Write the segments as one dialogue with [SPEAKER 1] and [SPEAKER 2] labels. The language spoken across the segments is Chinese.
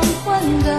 [SPEAKER 1] 黄昏的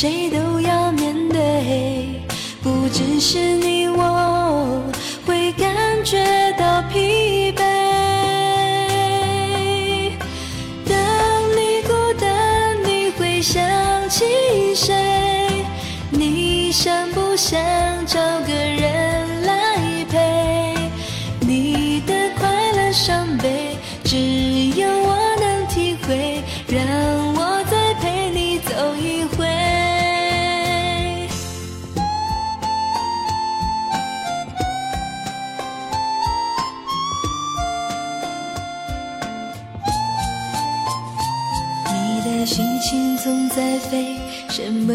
[SPEAKER 2] 谁都要面对不只是你我会感觉到疲惫。当你孤单你会想起谁？你想不想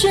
[SPEAKER 2] 是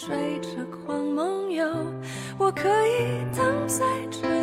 [SPEAKER 2] 追着光梦游我可以等在这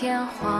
[SPEAKER 3] 天
[SPEAKER 1] 荒。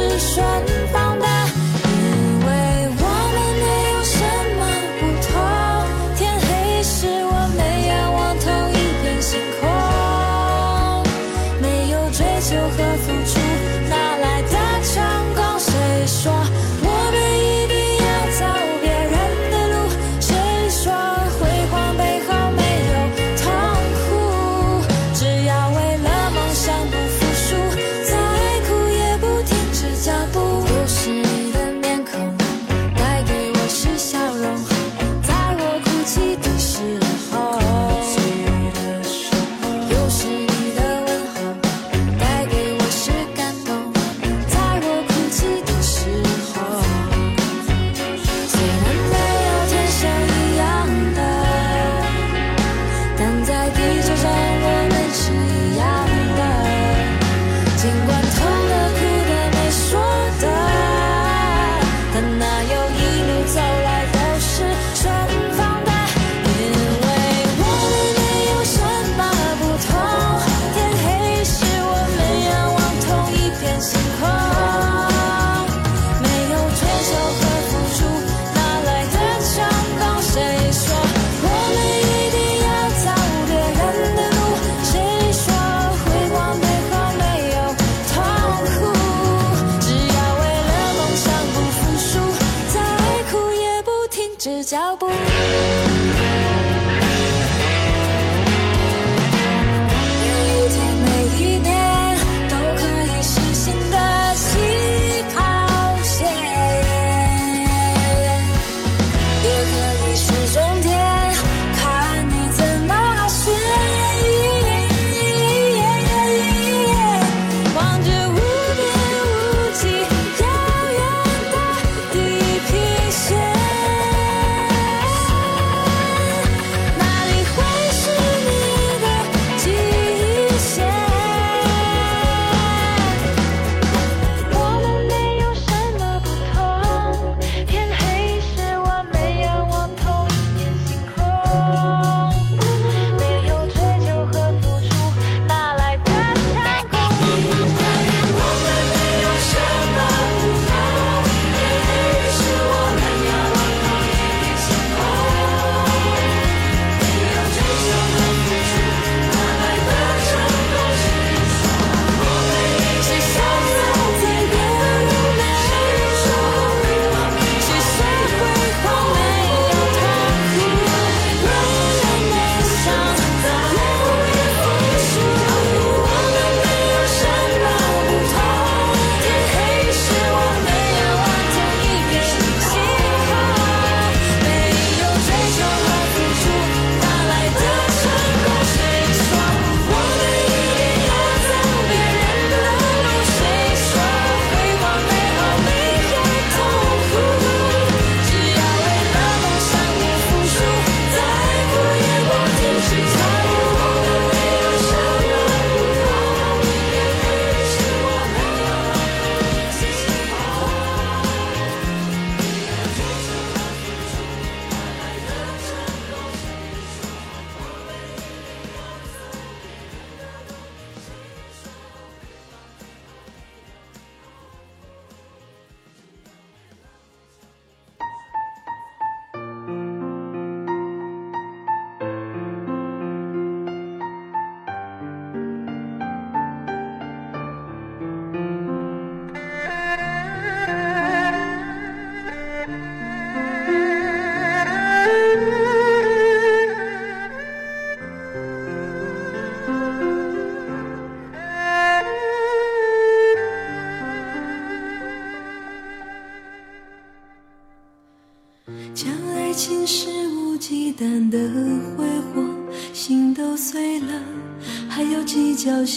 [SPEAKER 1] 是顺风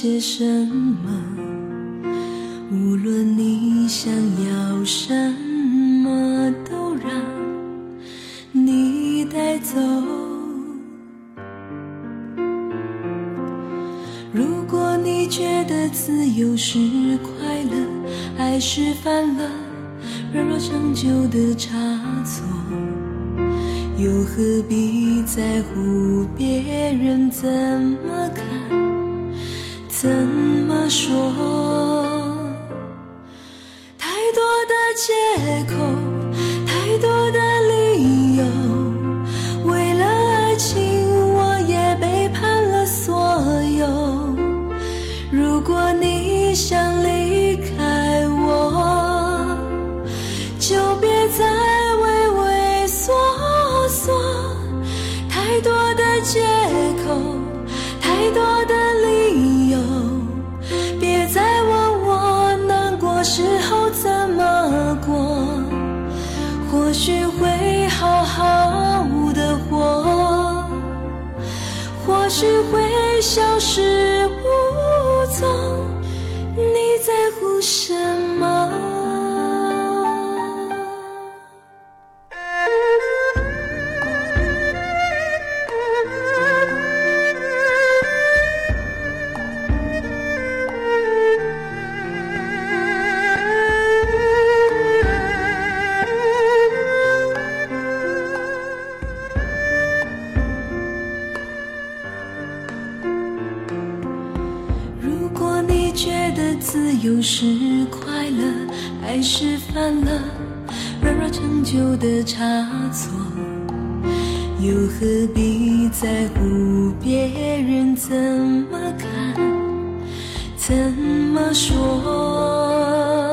[SPEAKER 2] 些什么？无论你想要什么，都让你带走。如果你觉得自由是快乐，爱是犯了软弱长久的差错，又何必在乎别人怎么看、怎么说？太多的借口，旧的差错，又何必在乎别人怎么看、怎么说？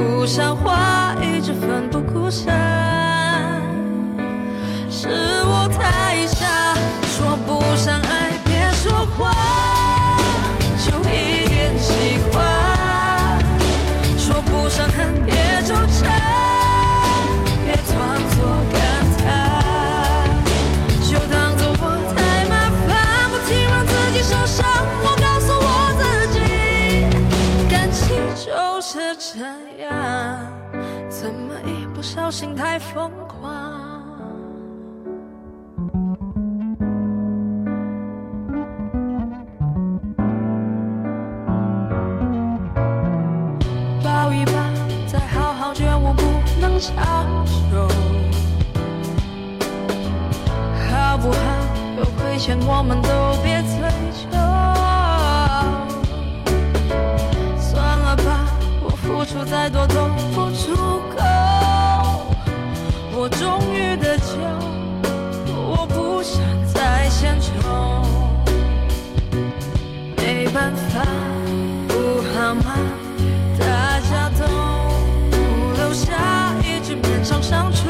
[SPEAKER 1] 不像话，一直奋不顾身，是我太傻，说不上爱。心太疯狂。抱一抱再好好觉悟不能强求好不好有亏欠我们都别追究算了吧我付出再多都不办法不好吗？大家都留下，一直变成相处。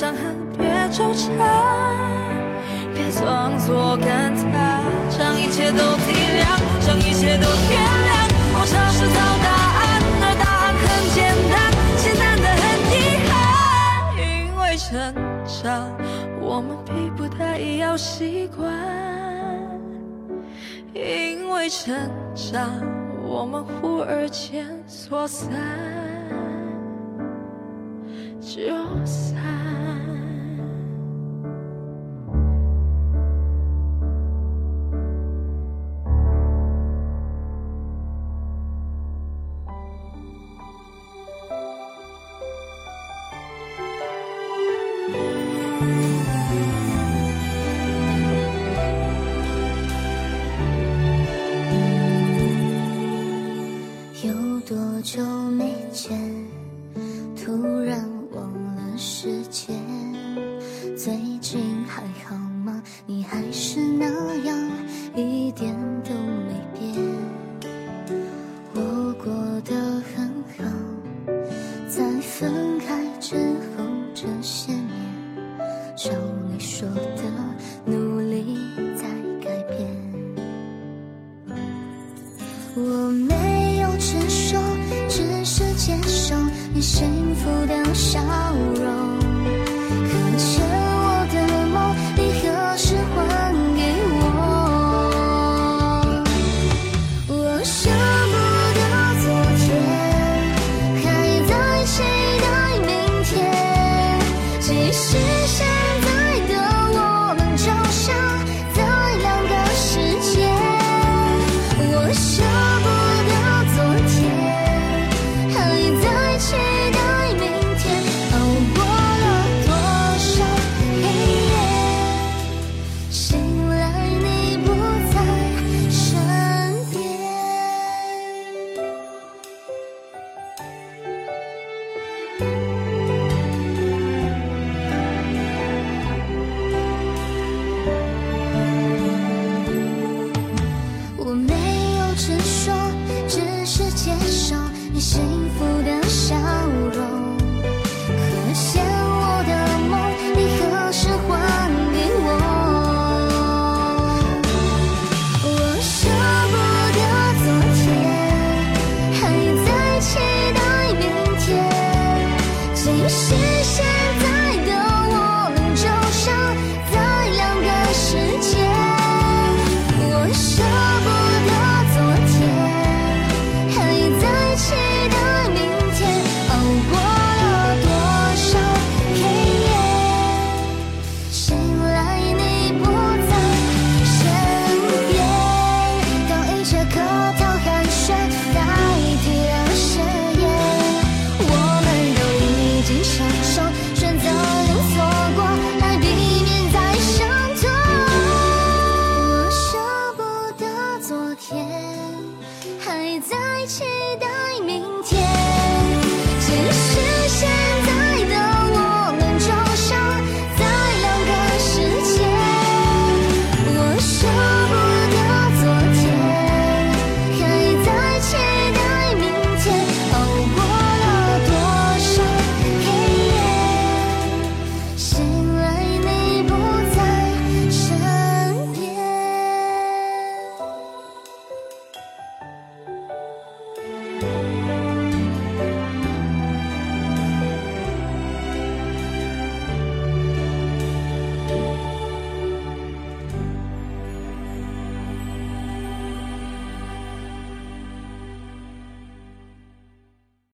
[SPEAKER 1] 伤痕，别纠缠，别装作感叹，将一切都体谅，将一切都原谅，我尝试找答案，而答案很简单，简单的很遗憾，因为成长，我们并不太要习惯，因为成长，我们忽而间错散。就散。